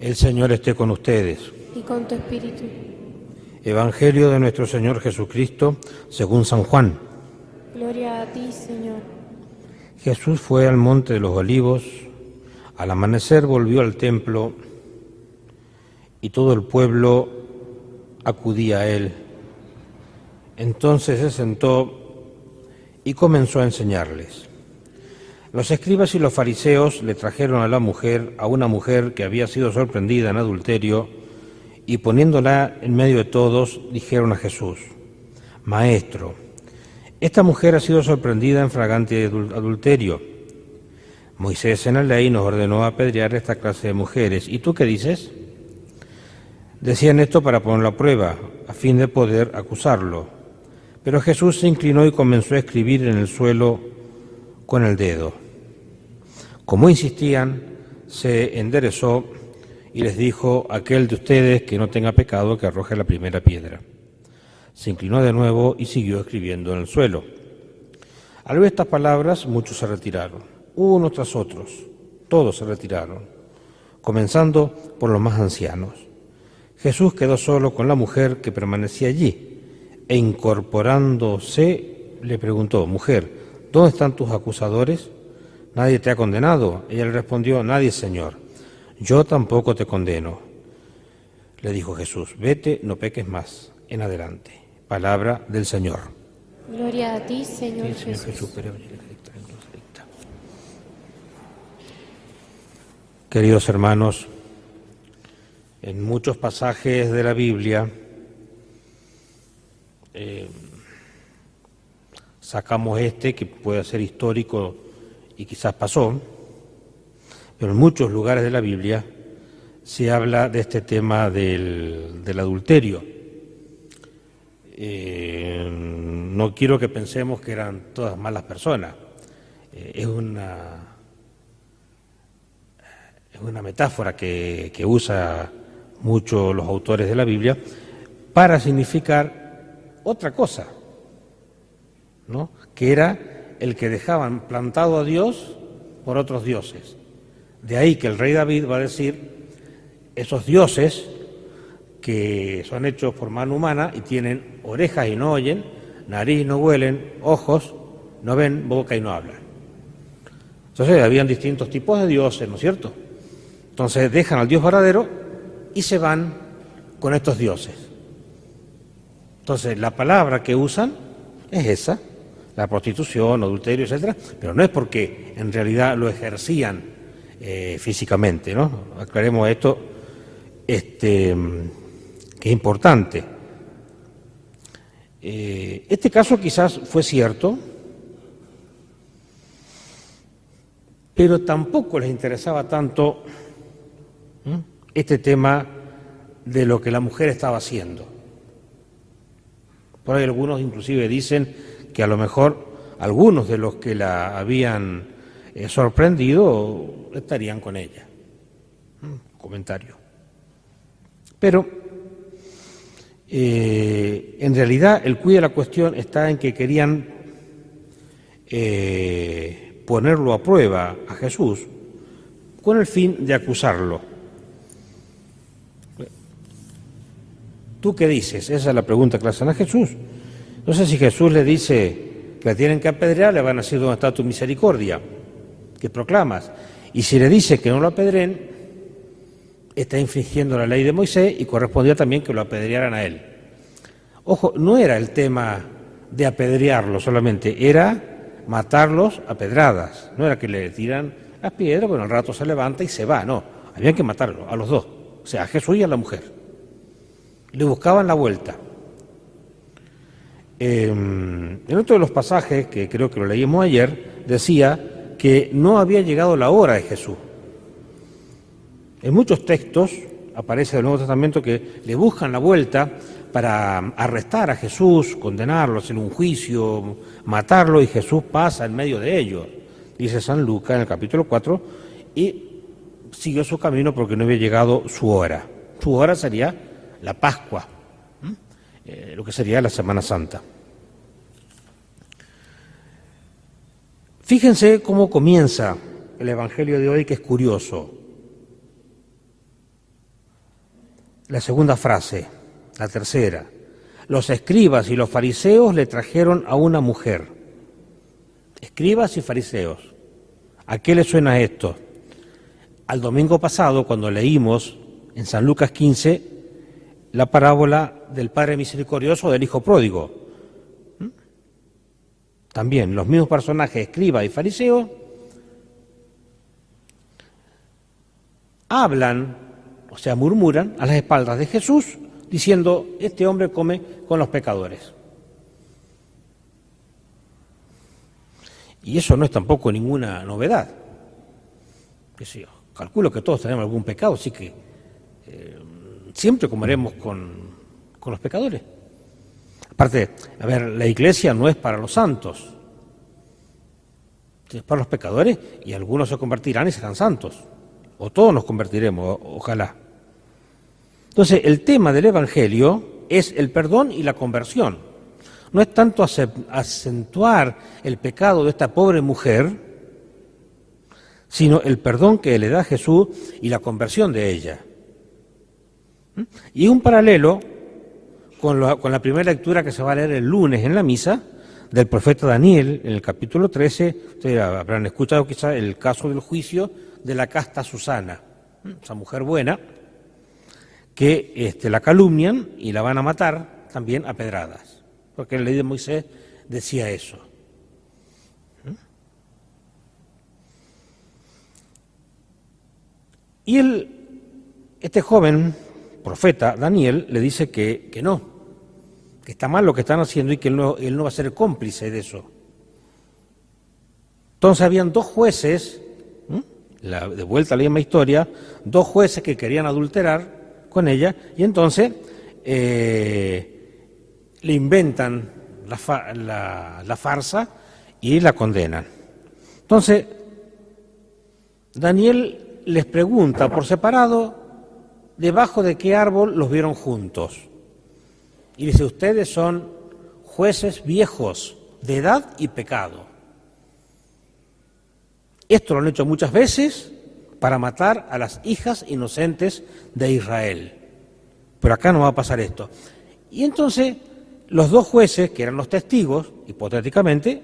El Señor esté con ustedes. y con tu espíritu. Evangelio de nuestro Señor Jesucristo según San Juan. Gloria a ti, Señor. Jesús fue al monte de los olivos, al amanecer volvió al templo y todo el pueblo acudía a él. Entonces se sentó y comenzó a enseñarles. Los escribas y los fariseos le trajeron a la mujer, a una mujer que había sido sorprendida en adulterio, y poniéndola en medio de todos, dijeron a Jesús, Maestro, esta mujer ha sido sorprendida en fragante adulterio. Moisés en la ley nos ordenó apedrear esta clase de mujeres. ¿Y tú qué dices? Decían esto para ponerlo a prueba, a fin de poder acusarlo. Pero Jesús se inclinó y comenzó a escribir en el suelo con el dedo. Como insistían, se enderezó y les dijo, aquel de ustedes que no tenga pecado, que arroje la primera piedra. Se inclinó de nuevo y siguió escribiendo en el suelo. Al ver estas palabras, muchos se retiraron, unos tras otros, todos se retiraron, comenzando por los más ancianos. Jesús quedó solo con la mujer que permanecía allí, e incorporándose le preguntó, mujer, ¿dónde están tus acusadores? ¿Nadie te ha condenado? Ella le respondió, nadie, Señor. Yo tampoco te condeno. Le dijo Jesús, vete, no peques más, en adelante. Palabra del Señor. Gloria a ti, Señor, Sí, Señor Jesús. Queridos hermanos, en muchos pasajes de la Biblia eh, sacamos este que puede ser histórico y quizás pasó, pero en muchos lugares de la Biblia se habla de este tema del, del adulterio. Eh, no quiero que pensemos que eran todas malas personas. Eh, es una es una metáfora que, que usa mucho los autores de la Biblia para significar otra cosa, ¿no? que era el que dejaban plantado a Dios por otros dioses. De ahí que el rey David va a decir, esos dioses que son hechos por mano humana y tienen orejas y no oyen, nariz y no huelen, ojos, no ven, boca y no hablan. Entonces habían distintos tipos de dioses, ¿no es cierto? Entonces dejan al Dios verdadero y se van con estos dioses. Entonces la palabra que usan es esa, la prostitución, adulterio, etcétera, pero no es porque en realidad lo ejercían eh, físicamente, ¿no? Aclaremos esto, este, que es importante. Eh, este caso quizás fue cierto, pero tampoco les interesaba tanto este tema de lo que la mujer estaba haciendo. Por ahí algunos inclusive dicen que a lo mejor algunos de los que la habían eh, sorprendido estarían con ella. ¿M? Comentario. Pero eh, en realidad el cuide de la cuestión está en que querían eh, ponerlo a prueba a Jesús con el fin de acusarlo. ¿Tú qué dices? Esa es la pregunta que le hacen a Jesús. Entonces, si Jesús le dice que la tienen que apedrear, le van a decir dónde está tu misericordia, que proclamas. Y si le dice que no lo apedren, está infringiendo la ley de Moisés y correspondía también que lo apedrearan a él. Ojo, no era el tema de apedrearlo solamente, era matarlos a pedradas. No era que le tiran las piedras, bueno, al rato se levanta y se va, no. Había que matarlo, a los dos, o sea, a Jesús y a la mujer. Le buscaban la vuelta. Eh, en otro de los pasajes, que creo que lo leímos ayer, decía que no había llegado la hora de Jesús. En muchos textos aparece del Nuevo Testamento que le buscan la vuelta para arrestar a Jesús, condenarlo, hacer un juicio, matarlo, y Jesús pasa en medio de ellos, dice San Lucas en el capítulo 4, y siguió su camino porque no había llegado su hora. Su hora sería la Pascua. Eh, lo que sería la Semana Santa. Fíjense cómo comienza el Evangelio de hoy, que es curioso. La segunda frase, la tercera. Los escribas y los fariseos le trajeron a una mujer. Escribas y fariseos. ¿A qué le suena esto? Al domingo pasado, cuando leímos en San Lucas 15 la parábola del Padre Misericordioso del Hijo Pródigo. ¿Mm? También los mismos personajes, escriba y fariseo, hablan, o sea, murmuran a las espaldas de Jesús diciendo, este hombre come con los pecadores. Y eso no es tampoco ninguna novedad. Que calculo que todos tenemos algún pecado, así que siempre comeremos con, con los pecadores. Aparte, a ver, la iglesia no es para los santos, es para los pecadores y algunos se convertirán y serán santos, o todos nos convertiremos, ojalá. Entonces, el tema del Evangelio es el perdón y la conversión. No es tanto acentuar el pecado de esta pobre mujer, sino el perdón que le da Jesús y la conversión de ella. ¿Mm? Y un paralelo con la, con la, primera lectura que se va a leer el lunes en la misa del profeta Daniel, en el capítulo 13, ustedes habrán escuchado quizá el caso del juicio de la casta Susana, ¿Mm? esa mujer buena, que este, la calumnian y la van a matar también a pedradas, porque la ley de Moisés decía eso. ¿Mm? Y el, este joven profeta, Daniel, le dice que, que, no, que está mal lo que están haciendo y que él no, él no va a ser cómplice de eso. Entonces habían dos jueces, la, de vuelta a la misma historia, dos jueces que querían adulterar con ella y entonces eh, le inventan la, la farsa y la condenan. Entonces, Daniel les pregunta por separado debajo de qué árbol los vieron juntos. Y dice, ustedes son jueces viejos de edad y pecado. Esto lo han hecho muchas veces para matar a las hijas inocentes de Israel. Pero acá no va a pasar esto. Y entonces los dos jueces, que eran los testigos, hipotéticamente,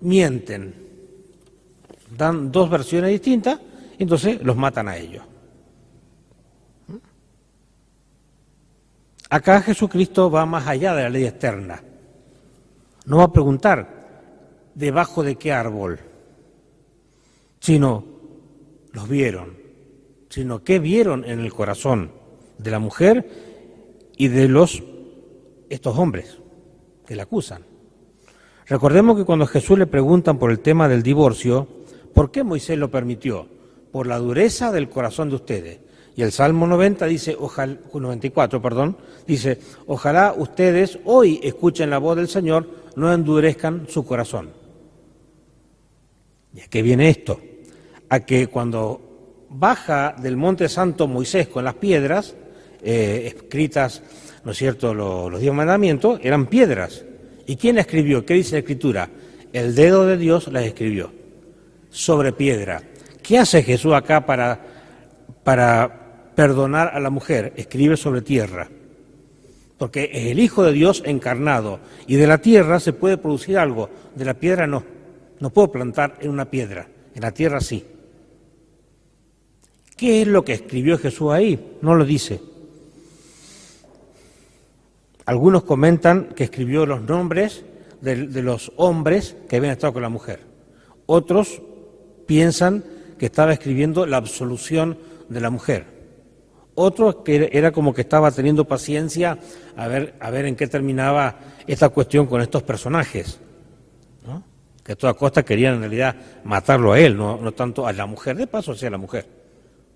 mienten, dan dos versiones distintas, y entonces los matan a ellos. Acá Jesucristo va más allá de la ley externa. No va a preguntar debajo de qué árbol sino los vieron, sino qué vieron en el corazón de la mujer y de los estos hombres que la acusan. Recordemos que cuando Jesús le preguntan por el tema del divorcio, ¿por qué Moisés lo permitió? Por la dureza del corazón de ustedes. Y el Salmo 90 dice, ojalá, 94, perdón, dice, ojalá ustedes hoy escuchen la voz del Señor, no endurezcan su corazón. ¿Y a qué viene esto? a que cuando baja del Monte Santo Moisés con las piedras, eh, escritas, ¿no es cierto?, los, los diez mandamientos, eran piedras. ¿Y quién escribió? ¿Qué dice la Escritura? El dedo de Dios las escribió sobre piedra. ¿Qué hace Jesús acá para, para perdonar a la mujer? Escribe sobre tierra. Porque es el Hijo de Dios encarnado. Y de la tierra se puede producir algo, de la piedra no. No puedo plantar en una piedra, en la tierra sí. ¿Qué es lo que escribió Jesús ahí? No lo dice. Algunos comentan que escribió los nombres de, los hombres que habían estado con la mujer. Otros piensan que estaba escribiendo la absolución de la mujer. Otros que era como que estaba teniendo paciencia a ver, a ver en qué terminaba esta cuestión con estos personajes. Que a toda costa querían en realidad matarlo a él, no, no tanto a la mujer, de paso hacia la mujer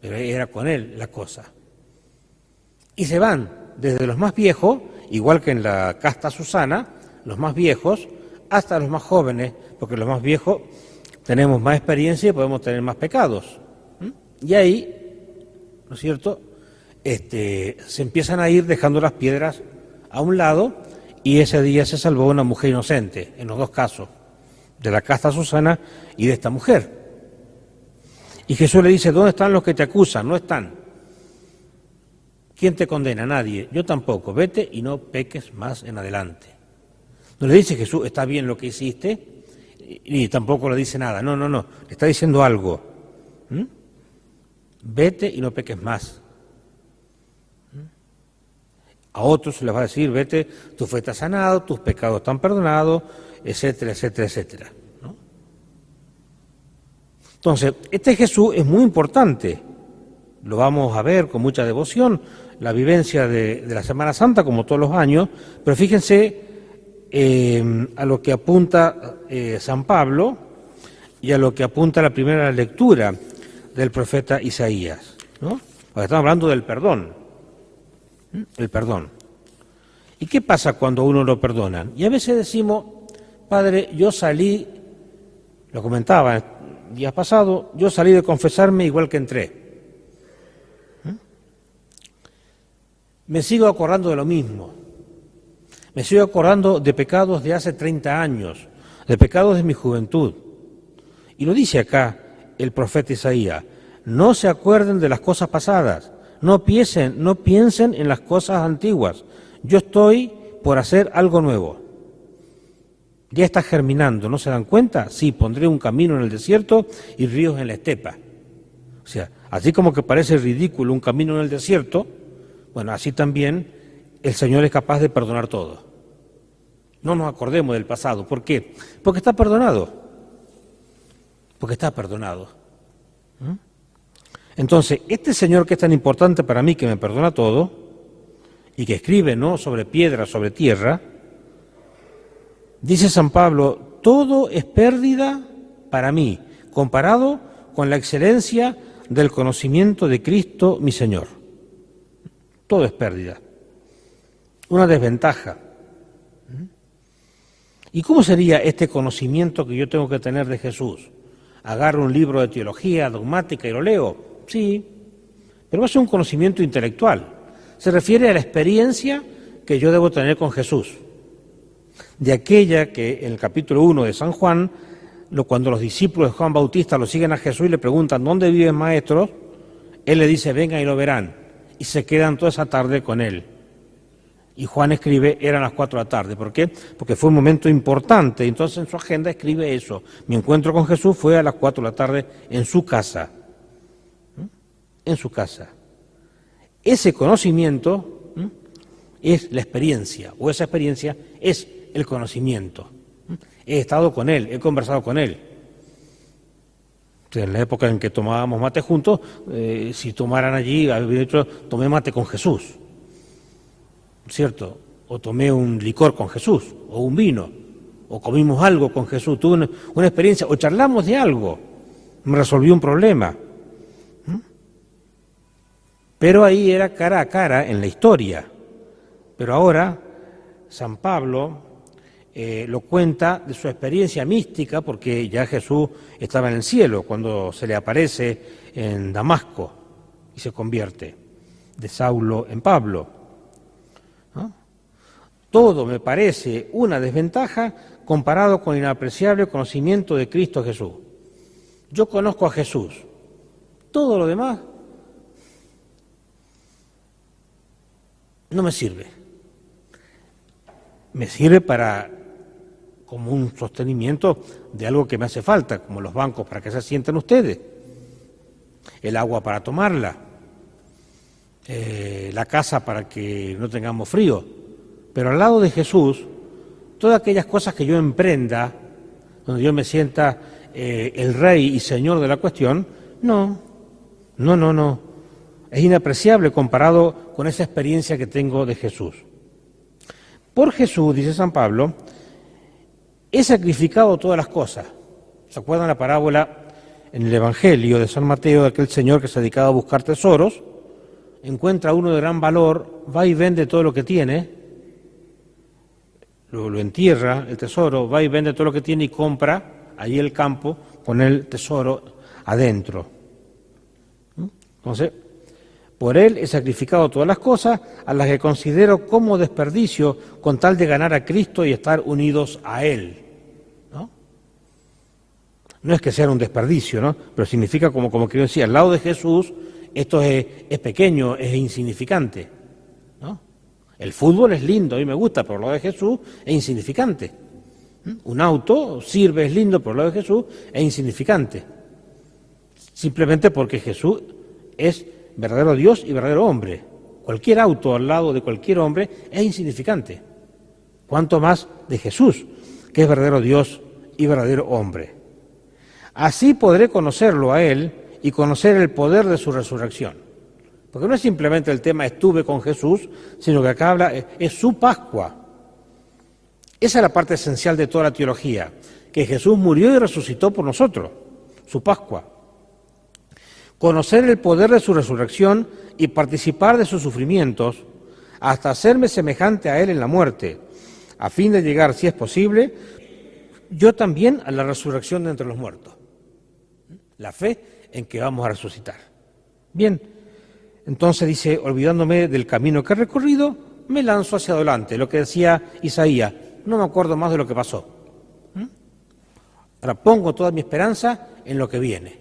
pero era con él la cosa. Y se van desde los más viejos, igual que en la casta Susana, los más viejos, hasta los más jóvenes, porque los más viejos tenemos más experiencia y podemos tener más pecados. Y ahí, ¿no es cierto?, este, se empiezan a ir dejando las piedras a un lado y ese día se salvó una mujer inocente, en los dos casos, de la casta Susana y de esta mujer. Y Jesús le dice, ¿dónde están los que te acusan? No están. ¿Quién te condena? Nadie. Yo tampoco. Vete y no peques más en adelante. No le dice Jesús, está bien lo que hiciste, ni tampoco le dice nada. No, no, no. Le está diciendo algo. ¿Mm? Vete y no peques más. A otros les va a decir, vete, tu fe está sanado, tus pecados están perdonados, etcétera, etcétera, etcétera. Entonces, este Jesús es muy importante. Lo vamos a ver con mucha devoción, la vivencia de, la Semana Santa, como todos los años, pero fíjense eh, a lo que apunta eh, San Pablo y a lo que apunta la primera lectura del profeta Isaías. ¿no? Porque estamos hablando del perdón. El perdón. ¿Y qué pasa cuando uno lo perdona? Y a veces decimos, Padre, yo salí, lo comentaba días pasados, yo salí de confesarme igual que entré. Me sigo acordando de lo mismo. Me sigo acordando de pecados de hace 30 años, de pecados de mi juventud. Y lo dice acá el profeta Isaías, no se acuerden de las cosas pasadas, no piensen, no piensen en las cosas antiguas. Yo estoy por hacer algo nuevo. Ya está germinando, ¿no se dan cuenta? Sí, pondré un camino en el desierto y ríos en la estepa. O sea, así como que parece ridículo un camino en el desierto, bueno, así también el Señor es capaz de perdonar todo. No nos acordemos del pasado. ¿Por qué? Porque está perdonado. Porque está perdonado. ¿Mm? Entonces, este Señor que es tan importante para mí, que me perdona todo, y que escribe, ¿no?, sobre piedra, sobre tierra, dice San Pablo, todo es pérdida para mí, comparado con la excelencia del conocimiento de Cristo, mi Señor. Todo es pérdida. Una desventaja. ¿Y cómo sería este conocimiento que yo tengo que tener de Jesús? Agarro un libro de teología dogmática y lo leo. Sí, pero es un conocimiento intelectual. Se refiere a la experiencia que yo debo tener con Jesús. De aquella que en el capítulo 1 de San Juan, cuando los discípulos de Juan Bautista lo siguen a Jesús y le preguntan, ¿dónde viven maestros? Él le dice, vengan y lo verán y se quedan toda esa tarde con él. Y Juan escribe, eran las cuatro de la tarde. ¿Por qué? Porque fue un momento importante. Entonces en su agenda escribe eso. Mi encuentro con Jesús fue a las cuatro de la tarde en su casa. En su casa. Ese conocimiento es la experiencia, o esa experiencia es el conocimiento. He estado con él, he conversado con él en la época en que tomábamos mate juntos, eh, si tomaran allí, había dicho, tomé mate con Jesús, ¿cierto? O tomé un licor con Jesús, o un vino, o comimos algo con Jesús, tuve una, experiencia, o charlamos de algo, me resolvió un problema. Pero ahí era cara a cara en la historia. Pero ahora San Pablo eh, lo cuenta de su experiencia mística, porque ya Jesús estaba en el cielo cuando se le aparece en Damasco y se convierte de Saulo en Pablo. Todo me parece una desventaja comparado con el inapreciable conocimiento de Cristo Jesús. Yo conozco a Jesús. Todo lo demás no me sirve. Me sirve para como un sostenimiento de algo que me hace falta, como los bancos para que se sienten ustedes, el agua para tomarla, eh, la casa para que no tengamos frío. Pero al lado de Jesús, todas aquellas cosas que yo emprenda, donde yo me sienta eh, el rey y señor de la cuestión, no, no, no, no. Es inapreciable comparado con esa experiencia que tengo de Jesús. Por Jesús, dice San Pablo, He sacrificado todas las cosas. ¿Se acuerdan la parábola en el Evangelio de San Mateo de aquel señor que se dedicaba a buscar tesoros? Encuentra uno de gran valor, va y vende todo lo que tiene, lo, lo entierra el tesoro, va y vende todo lo que tiene y compra allí el campo con el tesoro adentro. ¿Mm? Entonces, por él he sacrificado todas las cosas a las que considero como desperdicio con tal de ganar a Cristo y estar unidos a Él. ¿no? no es que sea un desperdicio, ¿no? pero significa, como, como quiero decir, al lado de Jesús esto es, pequeño, es insignificante. ¿no? El fútbol es lindo, a mí me gusta, pero lo de Jesús es insignificante. ¿Mm? Un auto sirve, es lindo, pero lo de Jesús es insignificante. Simplemente porque Jesús es verdadero Dios y verdadero hombre. Cualquier auto al lado de cualquier hombre es insignificante. Cuanto más de Jesús, que es verdadero Dios y verdadero hombre. Así podré conocerlo a Él y conocer el poder de su resurrección. Porque no es simplemente el tema estuve con Jesús, sino que acá habla, es su Pascua. Esa es la parte esencial de toda la teología, que Jesús murió y resucitó por nosotros, su Pascua. Conocer el poder de su resurrección y participar de sus sufrimientos hasta hacerme semejante a Él en la muerte, a fin de llegar, si es posible, yo también a la resurrección de entre los muertos. La fe en que vamos a resucitar. Bien, entonces dice, olvidándome del camino que he recorrido, me lanzo hacia adelante, lo que decía Isaías, no me acuerdo más de lo que pasó. ¿Mm? Ahora pongo toda mi esperanza en lo que viene,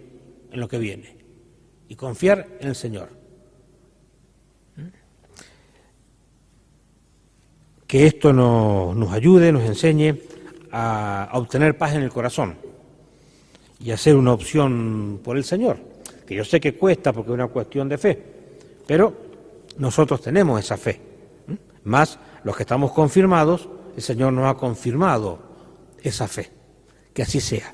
en lo que viene, y confiar en el Señor. Que esto nos ayude, nos enseñe a, obtener paz en el corazón y hacer una opción por el Señor, que yo sé que cuesta porque es una cuestión de fe, pero nosotros tenemos esa fe. Más los que estamos confirmados, el Señor nos ha confirmado esa fe. Que así sea.